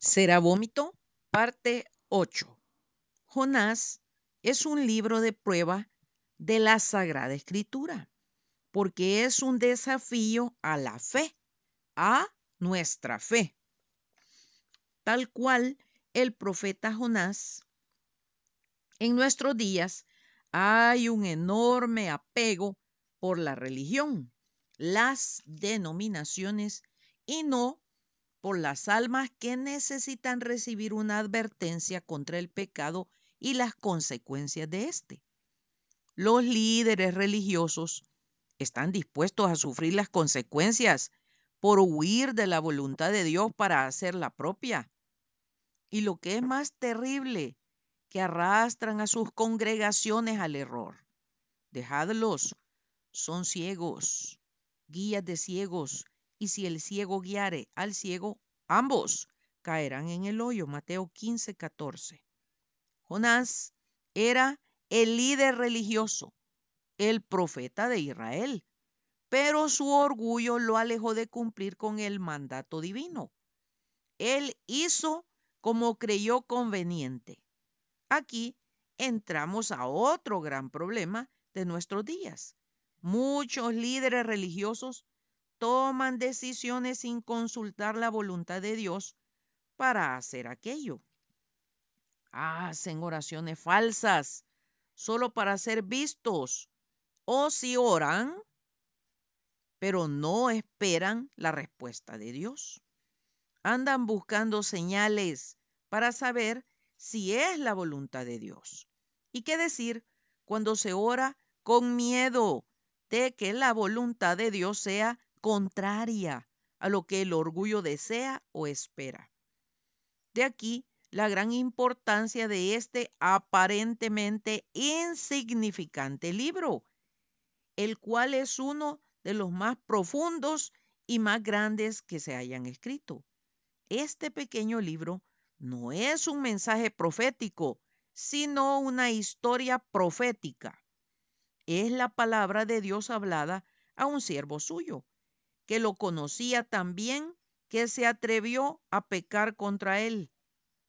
Será vómito, parte 8. Jonás es un libro de prueba de la Sagrada Escritura, porque es un desafío a la fe, a nuestra fe. Tal cual el profeta Jonás, en nuestros días hay un enorme apego por la religión, las denominaciones y no por las almas que necesitan recibir una advertencia contra el pecado y las consecuencias de éste. Los líderes religiosos están dispuestos a sufrir las consecuencias por huir de la voluntad de Dios para hacer la propia. Y lo que es más terrible, que arrastran a sus congregaciones al error. Dejadlos, son ciegos, guías de ciegos, y si el ciego guiare al ciego, ambos caerán en el hoyo. Mateo 15, 14. Jonás era el líder religioso, el profeta de Israel, pero su orgullo lo alejó de cumplir con el mandato divino. Él hizo como creyó conveniente. Aquí entramos a otro gran problema de nuestros días. Muchos líderes religiosos toman decisiones sin consultar la voluntad de Dios para hacer aquello. Hacen oraciones falsas solo para ser vistos o si oran, pero no esperan la respuesta de Dios. Andan buscando señales para saber si es la voluntad de Dios. ¿Y qué decir cuando se ora con miedo de que la voluntad de Dios sea contraria a lo que el orgullo desea o espera. De aquí la gran importancia de este aparentemente insignificante libro, el cual es uno de los más profundos y más grandes que se hayan escrito. Este pequeño libro no es un mensaje profético, sino una historia profética. Es la palabra de Dios hablada a un siervo suyo, que lo conocía tan bien que se atrevió a pecar contra él.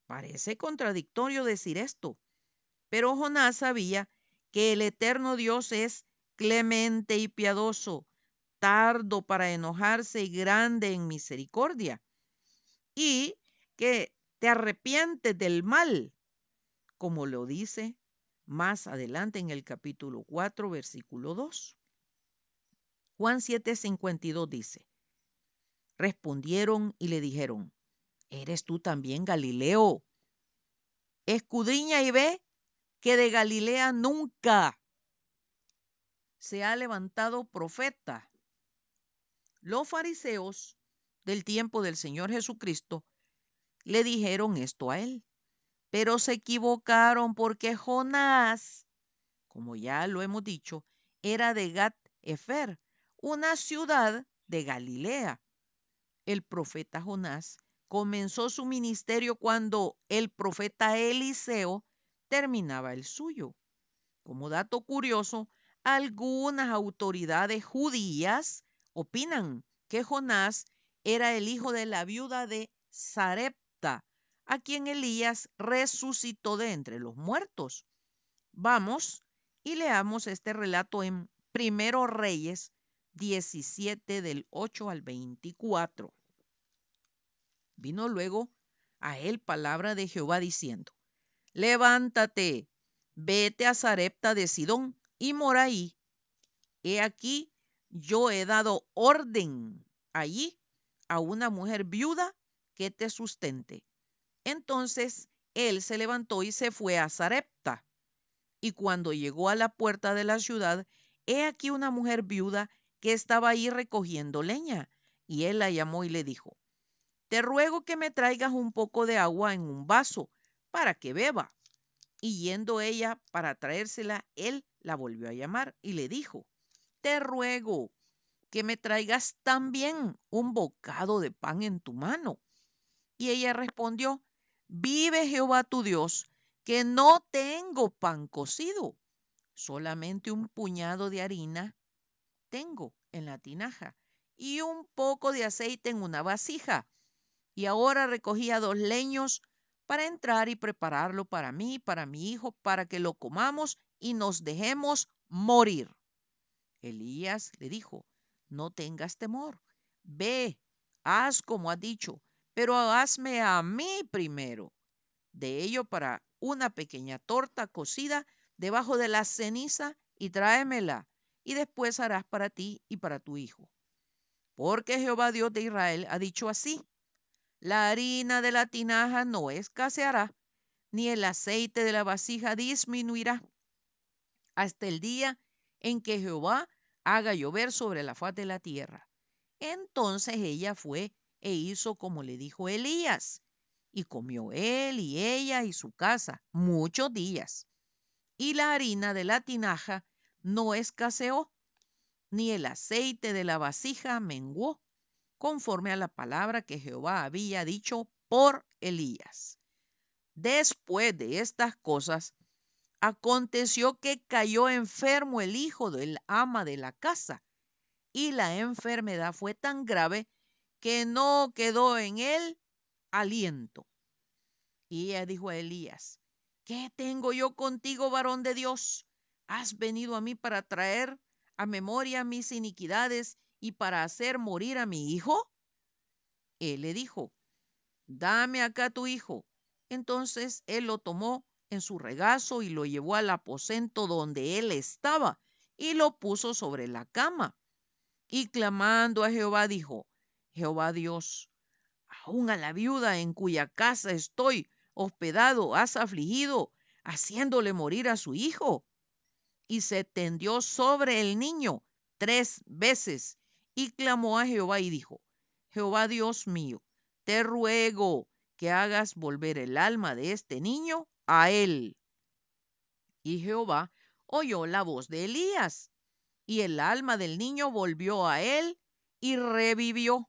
Parece contradictorio decir esto, pero Jonás sabía que el eterno Dios es clemente y piadoso, tardo para enojarse y grande en misericordia, y que te arrepientes del mal, como lo dice más adelante en el capítulo 4, versículo 2. Juan 7:52 dice, respondieron y le dijeron, ¿eres tú también Galileo? Escudriña y ve que de Galilea nunca se ha levantado profeta. Los fariseos del tiempo del Señor Jesucristo le dijeron esto a él, pero se equivocaron porque Jonás, como ya lo hemos dicho, era de Gat Efer, una ciudad de Galilea. El profeta Jonás comenzó su ministerio cuando el profeta Eliseo terminaba el suyo. Como dato curioso, algunas autoridades judías opinan que Jonás era el hijo de la viuda de Sarepta, a quien Elías resucitó de entre los muertos. Vamos y leamos este relato en Primero Reyes 17 del 8 al 24. Vino luego a él palabra de Jehová diciendo, levántate, vete a Sarepta de Sidón y mora ahí. He aquí, yo he dado orden allí a una mujer viuda que te sustente. Entonces él se levantó y se fue a Sarepta. Y cuando llegó a la puerta de la ciudad, he aquí una mujer viuda que estaba ahí recogiendo leña. Y él la llamó y le dijo, te ruego que me traigas un poco de agua en un vaso para que beba. Y yendo ella para traérsela, él la volvió a llamar y le dijo, te ruego que me traigas también un bocado de pan en tu mano. Y ella respondió, vive Jehová tu Dios, que no tengo pan cocido, solamente un puñado de harina tengo en la tinaja y un poco de aceite en una vasija. Y ahora recogía dos leños para entrar y prepararlo para mí, para mi hijo, para que lo comamos y nos dejemos morir. Elías le dijo, no tengas temor, ve, haz como has dicho, pero hazme a mí primero. De ello para una pequeña torta cocida debajo de la ceniza y tráemela, y después harás para ti y para tu hijo. Porque Jehová Dios de Israel ha dicho así, la harina de la tinaja no escaseará, ni el aceite de la vasija disminuirá, hasta el día en que Jehová haga llover sobre la faz de la tierra. Entonces ella fue e hizo como le dijo Elías, y comió él y ella y su casa muchos días. Y la harina de la tinaja no escaseó, ni el aceite de la vasija menguó, conforme a la palabra que Jehová había dicho por Elías. Después de estas cosas, aconteció que cayó enfermo el hijo del ama de la casa, y la enfermedad fue tan grave que no quedó en él aliento. Y ella dijo a Elías, ¿qué tengo yo contigo, varón de Dios? ¿Has venido a mí para traer a memoria mis iniquidades y para hacer morir a mi hijo? Él le dijo, dame acá tu hijo. Entonces él lo tomó en su regazo y lo llevó al aposento donde él estaba y lo puso sobre la cama. Y clamando a Jehová dijo, Jehová Dios, aún a la viuda en cuya casa estoy hospedado has afligido, haciéndole morir a su hijo. Y se tendió sobre el niño tres veces y clamó a Jehová y dijo, Jehová Dios mío, te ruego que hagas volver el alma de este niño a él. Y Jehová oyó la voz de Elías, y el alma del niño volvió a él y revivió.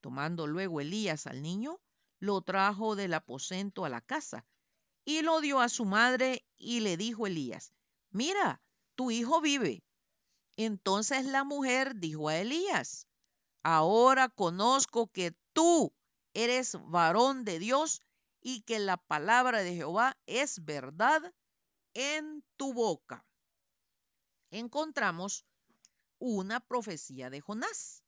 Tomando luego Elías al niño, lo trajo del aposento a la casa y lo dio a su madre y le dijo Elías, mira, tu hijo vive. Entonces la mujer dijo a Elías, ahora conozco que tú eres varón de Dios y que la palabra de Jehová es verdad en tu boca. Encontramos una profecía de Jonás.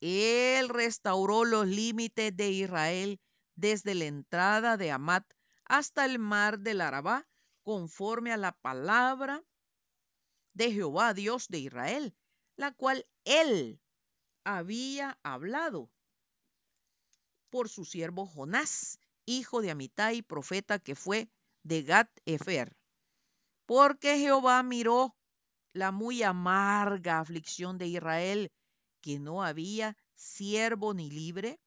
Él restauró los límites de Israel desde la entrada de Amat hasta el mar del Arabá, conforme a la palabra de Jehová, Dios de Israel, la cual él había hablado por su siervo Jonás, hijo de Amitai, profeta que fue de Gat Efer. Porque Jehová miró la muy amarga aflicción de Israel que no había siervo ni libre,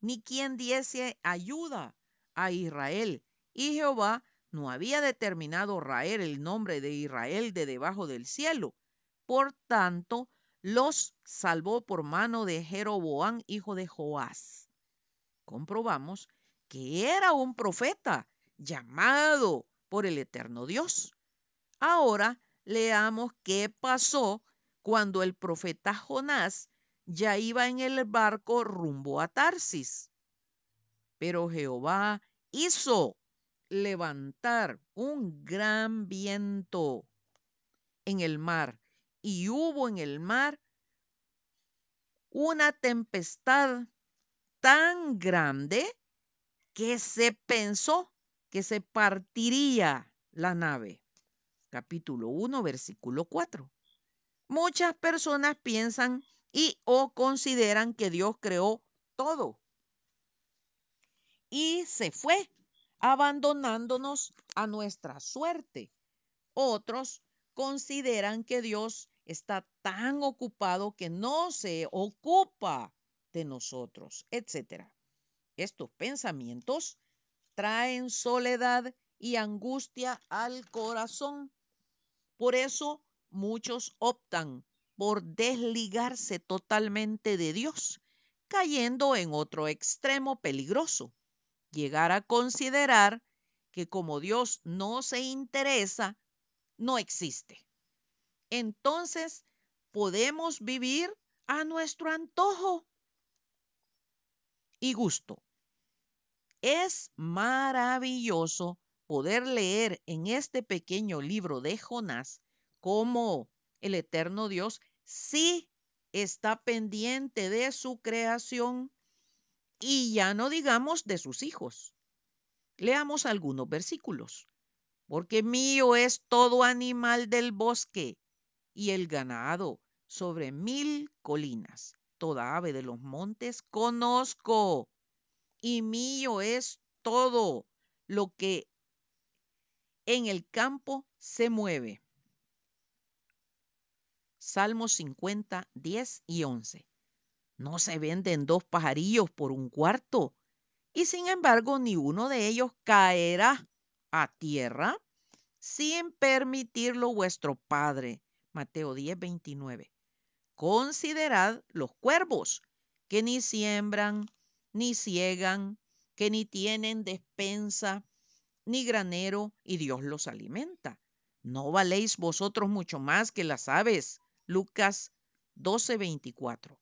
ni quien diese ayuda a Israel. Y Jehová no había determinado raer el nombre de Israel de debajo del cielo. Por tanto, los salvó por mano de Jeroboam, hijo de Joás. Comprobamos que era un profeta llamado por el eterno Dios. Ahora leamos qué pasó cuando el profeta Jonás ya iba en el barco rumbo a Tarsis. Pero Jehová hizo levantar un gran viento en el mar y hubo en el mar una tempestad tan grande que se pensó que se partiría la nave. Capítulo 1, versículo 4. Muchas personas piensan y o consideran que Dios creó todo. Y se fue, abandonándonos a nuestra suerte. Otros consideran que Dios está tan ocupado que no se ocupa de nosotros, etc. Estos pensamientos traen soledad y angustia al corazón. Por eso muchos optan por desligarse totalmente de Dios, cayendo en otro extremo peligroso, llegar a considerar que como Dios no se interesa, no existe. Entonces podemos vivir a nuestro antojo. y gusto. Es maravilloso poder leer en este pequeño libro de Jonás cómo el eterno Dios sí está pendiente de su creación y ya no digamos de sus hijos. Leamos algunos versículos. Porque mío es todo animal del bosque y el ganado sobre mil colinas. Toda ave de los montes conozco y mío es todo lo que en el campo se mueve. Salmos 50, 10 y 11. No se venden dos pajarillos por un cuarto, y sin embargo ni uno de ellos caerá a tierra sin permitirlo vuestro Padre. Mateo 10, 29. Considerad los cuervos, que ni siembran, ni ciegan, que ni tienen despensa, ni granero, y Dios los alimenta. ¿No valéis vosotros mucho más que las aves? Lucas 12:24.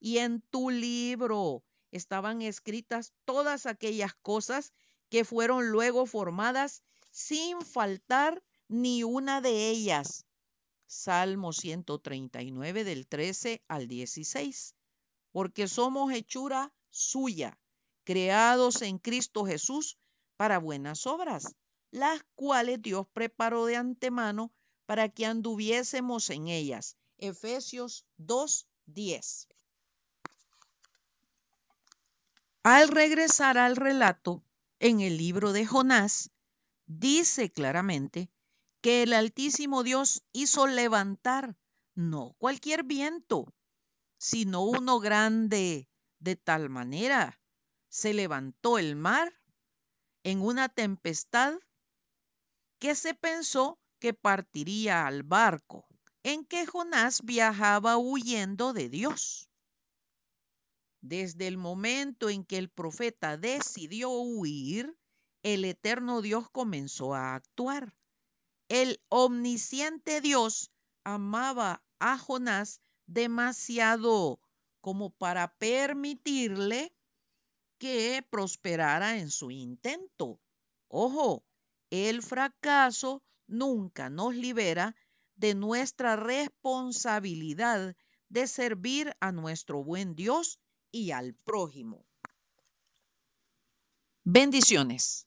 y en tu libro estaban escritas todas aquellas cosas que fueron luego formadas sin faltar ni una de ellas. Salmo 139 del 13 al 16. Porque somos hechura suya, creados en Cristo Jesús para buenas obras, las cuales Dios preparó de antemano para que anduviésemos en ellas. Efesios 2:10. Al regresar al relato en el libro de Jonás, dice claramente que el Altísimo Dios hizo levantar no cualquier viento, sino uno grande, de tal manera se levantó el mar en una tempestad que se pensó que partiría al barco en que Jonás viajaba huyendo de Dios. Desde el momento en que el profeta decidió huir, el eterno Dios comenzó a actuar. El omnisciente Dios amaba a Jonás demasiado como para permitirle que prosperara en su intento. Ojo, el fracaso nunca nos libera de nuestra responsabilidad de servir a nuestro buen Dios y al prójimo. Bendiciones.